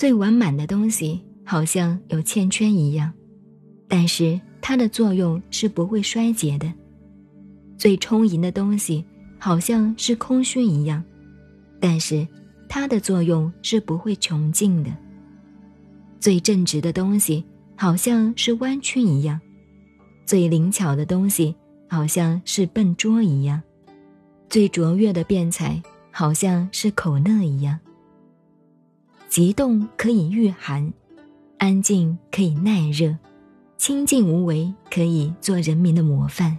最完满的东西好像有欠缺一样，但是它的作用是不会衰竭的；最充盈的东西好像是空虚一样，但是它的作用是不会穷尽的；最正直的东西好像是弯曲一样，最灵巧的东西好像是笨拙一样，最卓越的辩才好像是口讷一样。急动可以御寒，安静可以耐热，清静无为可以做人民的模范。